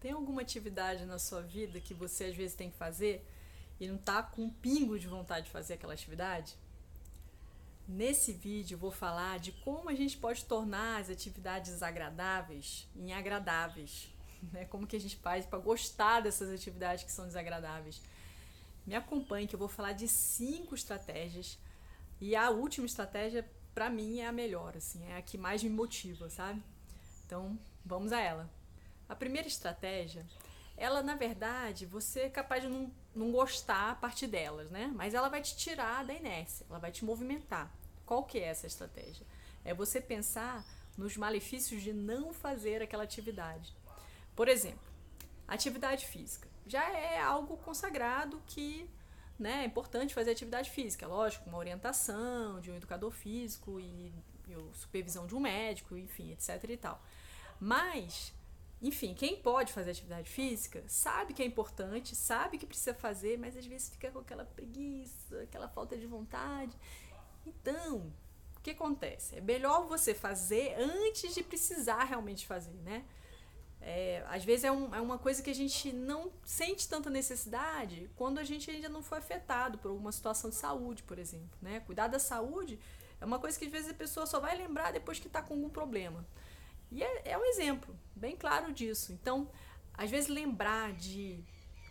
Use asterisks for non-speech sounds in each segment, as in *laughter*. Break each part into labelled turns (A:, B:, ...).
A: Tem alguma atividade na sua vida que você às vezes tem que fazer e não tá com um pingo de vontade de fazer aquela atividade? Nesse vídeo vou falar de como a gente pode tornar as atividades agradáveis em agradáveis. *laughs* Né? Como que a gente faz para gostar dessas atividades que são desagradáveis. Me acompanhe que eu vou falar de cinco estratégias e a última estratégia para mim é a melhor, assim, é a que mais me motiva, sabe? Então, vamos a ela. A primeira estratégia, ela na verdade, você é capaz de não, não gostar a partir delas, né? Mas ela vai te tirar da inércia, ela vai te movimentar. Qual que é essa estratégia? É você pensar nos malefícios de não fazer aquela atividade. Por exemplo, atividade física. Já é algo consagrado que né, é importante fazer atividade física, lógico, uma orientação de um educador físico e, e supervisão de um médico, enfim, etc e tal. Mas, enfim, quem pode fazer atividade física sabe que é importante, sabe que precisa fazer, mas às vezes fica com aquela preguiça, aquela falta de vontade. Então, o que acontece? É melhor você fazer antes de precisar realmente fazer, né? É, às vezes é, um, é uma coisa que a gente não sente tanta necessidade quando a gente ainda não foi afetado por alguma situação de saúde, por exemplo. Né? Cuidar da saúde é uma coisa que às vezes a pessoa só vai lembrar depois que está com algum problema. E é, é um exemplo bem claro disso. Então, às vezes lembrar de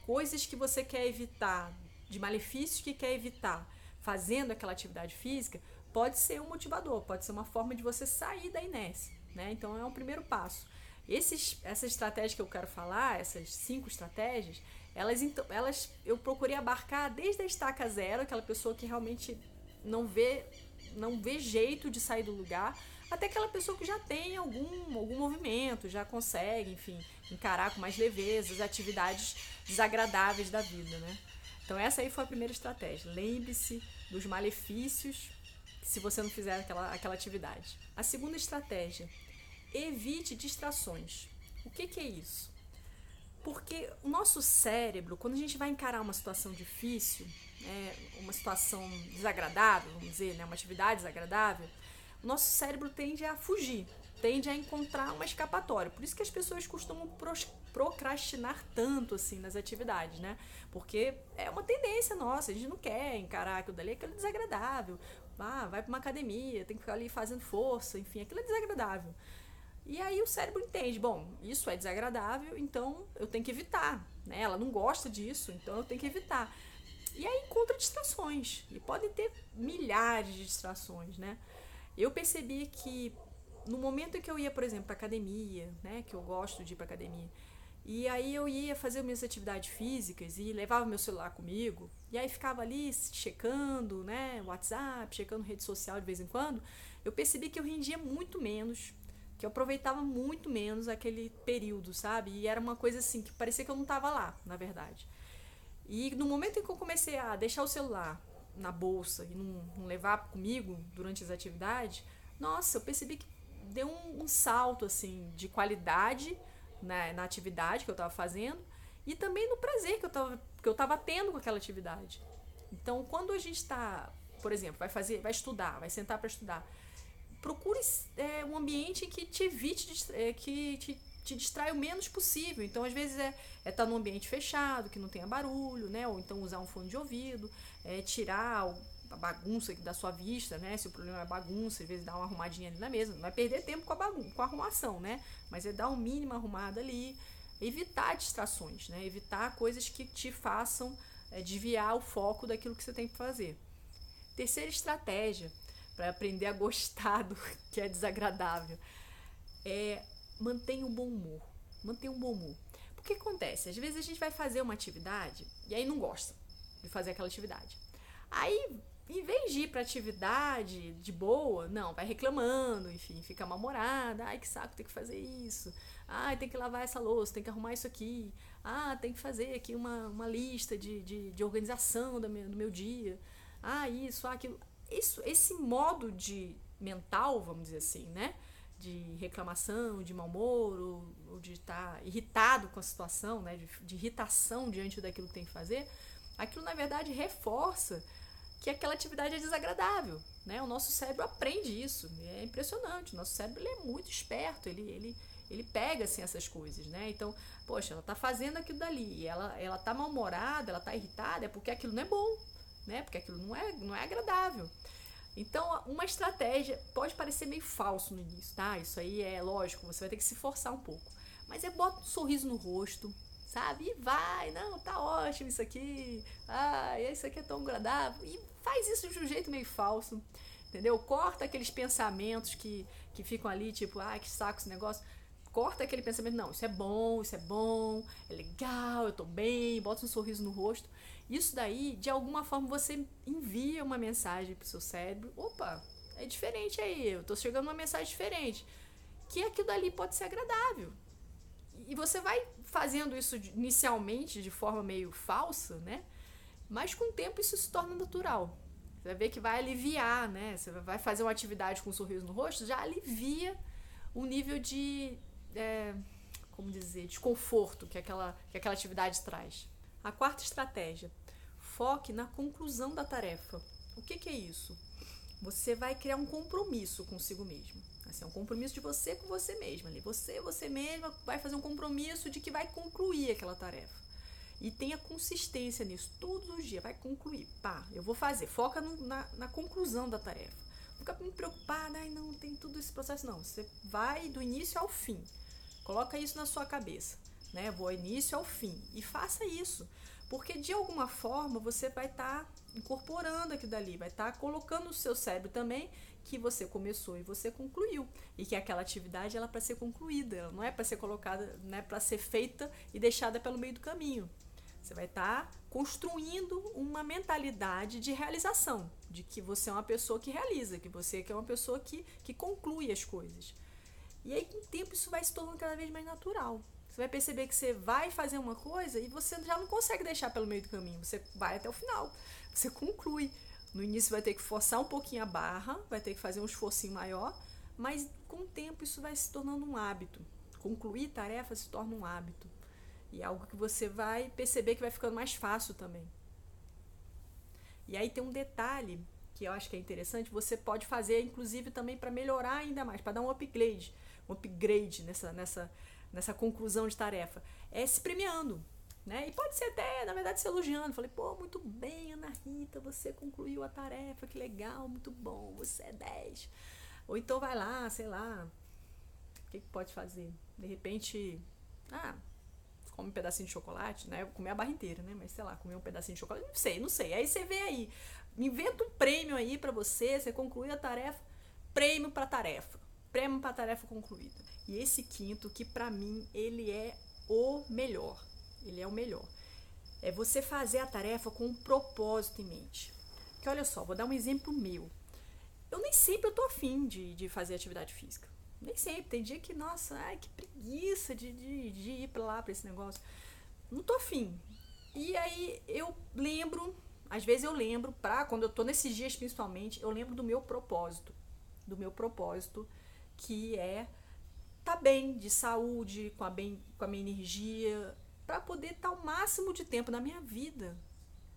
A: coisas que você quer evitar, de malefícios que quer evitar, fazendo aquela atividade física, pode ser um motivador, pode ser uma forma de você sair da inércia, né? Então é um primeiro passo. Esses, essa estratégia que eu quero falar, essas cinco estratégias, elas, então, elas eu procurei abarcar desde a estaca zero, aquela pessoa que realmente não vê, não vê jeito de sair do lugar, até aquela pessoa que já tem algum, algum movimento, já consegue, enfim, encarar com mais leveza as atividades desagradáveis da vida, né? Então essa aí foi a primeira estratégia. Lembre-se dos malefícios se você não fizer aquela, aquela atividade. A segunda estratégia, evite distrações. O que, que é isso? Porque o nosso cérebro, quando a gente vai encarar uma situação difícil, né, uma situação desagradável, vamos dizer, né, uma atividade desagradável, nosso cérebro tende a fugir, tende a encontrar uma escapatória. Por isso que as pessoas costumam procrastinar tanto assim nas atividades, né? Porque é uma tendência nossa, a gente não quer encarar aquilo dali, aquilo é desagradável. Ah, vai para uma academia, tem que ficar ali fazendo força, enfim, aquilo é desagradável. E aí o cérebro entende, bom, isso é desagradável, então eu tenho que evitar, né? Ela não gosta disso, então eu tenho que evitar. E aí encontra distrações, e podem ter milhares de distrações, né? Eu percebi que no momento em que eu ia, por exemplo, para academia, né, que eu gosto de ir para academia, e aí eu ia fazer minhas atividades físicas e levava meu celular comigo, e aí ficava ali checando, né, WhatsApp, checando rede social de vez em quando, eu percebi que eu rendia muito menos, que eu aproveitava muito menos aquele período, sabe? E era uma coisa assim que parecia que eu não estava lá, na verdade. E no momento em que eu comecei a deixar o celular na bolsa e não, não levar comigo durante as atividades, nossa, eu percebi que deu um, um salto assim de qualidade na, na atividade que eu estava fazendo e também no prazer que eu estava que eu tendo com aquela atividade. Então, quando a gente está, por exemplo, vai fazer, vai estudar, vai sentar para estudar, procure é, um ambiente que te evite, é, que te, te distrai o menos possível. Então, às vezes é estar é tá num ambiente fechado, que não tenha barulho, né? Ou então usar um fone de ouvido, é, tirar a bagunça da sua vista, né? Se o problema é bagunça, às vezes dá uma arrumadinha ali na mesa. Não vai perder tempo com a bagunça, com a arrumação, né? Mas é dar um mínimo arrumada ali. Evitar distrações, né? Evitar coisas que te façam é, desviar o foco daquilo que você tem que fazer. Terceira estratégia para aprender a gostar do *laughs* que é desagradável é mantenha um bom humor. Mantenha um bom humor. Porque acontece, às vezes a gente vai fazer uma atividade e aí não gosta de fazer aquela atividade. Aí em vez de ir pra atividade de boa, não, vai reclamando, enfim, fica mal-humorada. Ai, que saco, tem que fazer isso. Ai, tem que lavar essa louça, tem que arrumar isso aqui. Ah, tem que fazer aqui uma, uma lista de, de, de organização do meu, do meu dia. Ah, isso, ah, aquilo. Isso, esse modo de mental, vamos dizer assim, né? De reclamação, de mau humor, ou, ou de estar tá irritado com a situação, né? De, de irritação diante daquilo que tem que fazer. Aquilo, na verdade, reforça que aquela atividade é desagradável. Né? O nosso cérebro aprende isso. É impressionante. O nosso cérebro é muito esperto. Ele, ele, ele pega assim essas coisas, né? Então, poxa, ela tá fazendo aquilo dali, ela ela tá mal-humorada, ela tá irritada, é porque aquilo não é bom, né? Porque aquilo não é não é agradável. Então, uma estratégia pode parecer meio falso no início, tá? Isso aí é lógico, você vai ter que se forçar um pouco. Mas é bota um sorriso no rosto, sabe? E vai, não, tá ótimo isso aqui. Ah, isso aqui é tão agradável. E faz isso de um jeito meio falso, entendeu? Corta aqueles pensamentos que, que ficam ali, tipo, ah, que saco esse negócio. Corta aquele pensamento, não, isso é bom, isso é bom, é legal, eu tô bem, bota um sorriso no rosto. Isso daí, de alguma forma, você envia uma mensagem pro seu cérebro. Opa, é diferente aí, eu tô chegando uma mensagem diferente. Que aquilo dali pode ser agradável. E você vai fazendo isso inicialmente de forma meio falsa, né? Mas com o tempo isso se torna natural. Você vai ver que vai aliviar, né? Você vai fazer uma atividade com um sorriso no rosto, já alivia o nível de. É, como dizer? Desconforto que aquela, que aquela atividade traz. A quarta estratégia: foque na conclusão da tarefa. O que, que é isso? Você vai criar um compromisso consigo mesmo. Assim, é um compromisso de você com você mesma. Você, você mesma, vai fazer um compromisso de que vai concluir aquela tarefa. E tenha consistência nisso. Todos os dias vai concluir. Pá, eu vou fazer. Foca no, na, na conclusão da tarefa. Não fica muito preocupada, ai não, tem tudo esse processo. Não, você vai do início ao fim. Coloca isso na sua cabeça. Né? Vou início ao fim. E faça isso. Porque de alguma forma você vai estar tá incorporando aquilo dali, vai estar tá colocando no seu cérebro também que você começou e você concluiu e que aquela atividade ela é para ser concluída, ela não é para ser colocada, não é para ser feita e deixada pelo meio do caminho. Você vai estar tá construindo uma mentalidade de realização, de que você é uma pessoa que realiza, que você é uma pessoa que, que conclui as coisas. E aí, com o tempo, isso vai se tornando cada vez mais natural. Você vai perceber que você vai fazer uma coisa e você já não consegue deixar pelo meio do caminho. Você vai até o final. Você conclui. No início vai ter que forçar um pouquinho a barra, vai ter que fazer um esforcinho maior, mas com o tempo isso vai se tornando um hábito. Concluir tarefa se torna um hábito. E é algo que você vai perceber que vai ficando mais fácil também. E aí tem um detalhe que eu acho que é interessante, você pode fazer inclusive também para melhorar ainda mais, para dar um upgrade, um upgrade nessa nessa nessa conclusão de tarefa, é se premiando. Né? E pode ser até, na verdade, se elogiando. Falei, pô, muito bem, Ana Rita, você concluiu a tarefa, que legal, muito bom, você é 10. Ou então vai lá, sei lá, o que, que pode fazer? De repente, ah, come um pedacinho de chocolate, né? Comer a barra inteira, né? Mas sei lá, comer um pedacinho de chocolate, não sei, não sei. Aí você vê aí, inventa um prêmio aí para você, você concluiu a tarefa, prêmio para tarefa, prêmio para tarefa concluída. E esse quinto, que para mim ele é o melhor, ele é o melhor. É você fazer a tarefa com um propósito em mente. Que olha só, vou dar um exemplo meu. Eu nem sempre eu tô afim de, de fazer atividade física. Nem sempre. Tem dia que, nossa, ai, que preguiça de, de, de ir pra lá, pra esse negócio. Não tô afim. E aí eu lembro, às vezes eu lembro, pra quando eu tô nesses dias principalmente, eu lembro do meu propósito. Do meu propósito, que é tá bem de saúde, com a, bem, com a minha energia, para poder estar tá o máximo de tempo na minha vida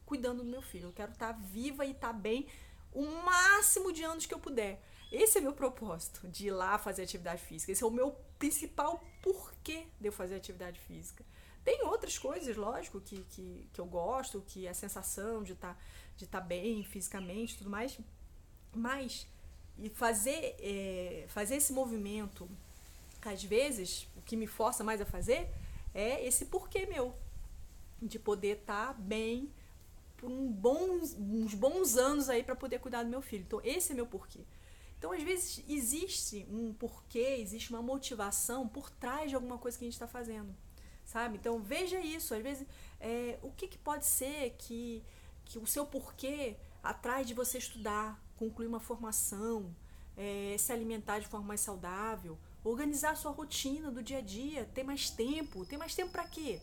A: cuidando do meu filho. Eu quero estar tá viva e estar tá bem o máximo de anos que eu puder. Esse é meu propósito, de ir lá fazer atividade física. Esse é o meu principal porquê de eu fazer atividade física. Tem outras coisas, lógico, que, que, que eu gosto, que é a sensação de estar tá, de tá bem fisicamente tudo mais. Mas e fazer, é, fazer esse movimento às vezes, o que me força mais a fazer é esse porquê meu. De poder estar tá bem por um bons, uns bons anos aí para poder cuidar do meu filho. Então, esse é meu porquê. Então, às vezes, existe um porquê, existe uma motivação por trás de alguma coisa que a gente está fazendo. Sabe? Então, veja isso. Às vezes, é, o que, que pode ser que, que o seu porquê atrás de você estudar, concluir uma formação, é, se alimentar de forma mais saudável, organizar a sua rotina do dia a dia, ter mais tempo. Ter mais tempo para quê?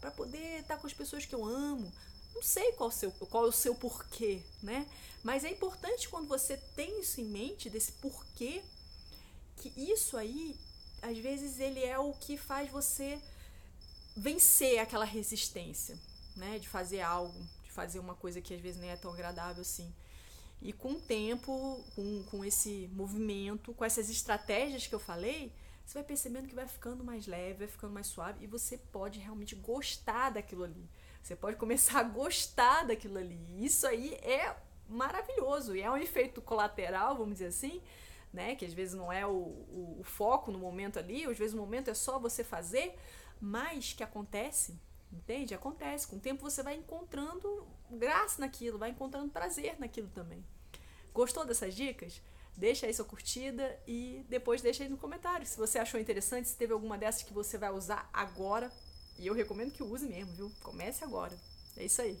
A: Para poder estar com as pessoas que eu amo. Não sei qual, seu, qual é o seu porquê, né? Mas é importante quando você tem isso em mente, desse porquê, que isso aí, às vezes, ele é o que faz você vencer aquela resistência, né? De fazer algo, de fazer uma coisa que às vezes nem é tão agradável assim. E com o tempo, com, com esse movimento, com essas estratégias que eu falei, você vai percebendo que vai ficando mais leve, vai ficando mais suave e você pode realmente gostar daquilo ali. Você pode começar a gostar daquilo ali. Isso aí é maravilhoso e é um efeito colateral, vamos dizer assim, né? Que às vezes não é o, o, o foco no momento ali, às vezes o momento é só você fazer, mas que acontece, entende? Acontece. Com o tempo você vai encontrando graça naquilo, vai encontrando prazer naquilo também. Gostou dessas dicas? Deixa aí sua curtida e depois deixa aí no comentário se você achou interessante, se teve alguma dessas que você vai usar agora. E eu recomendo que use mesmo, viu? Comece agora. É isso aí.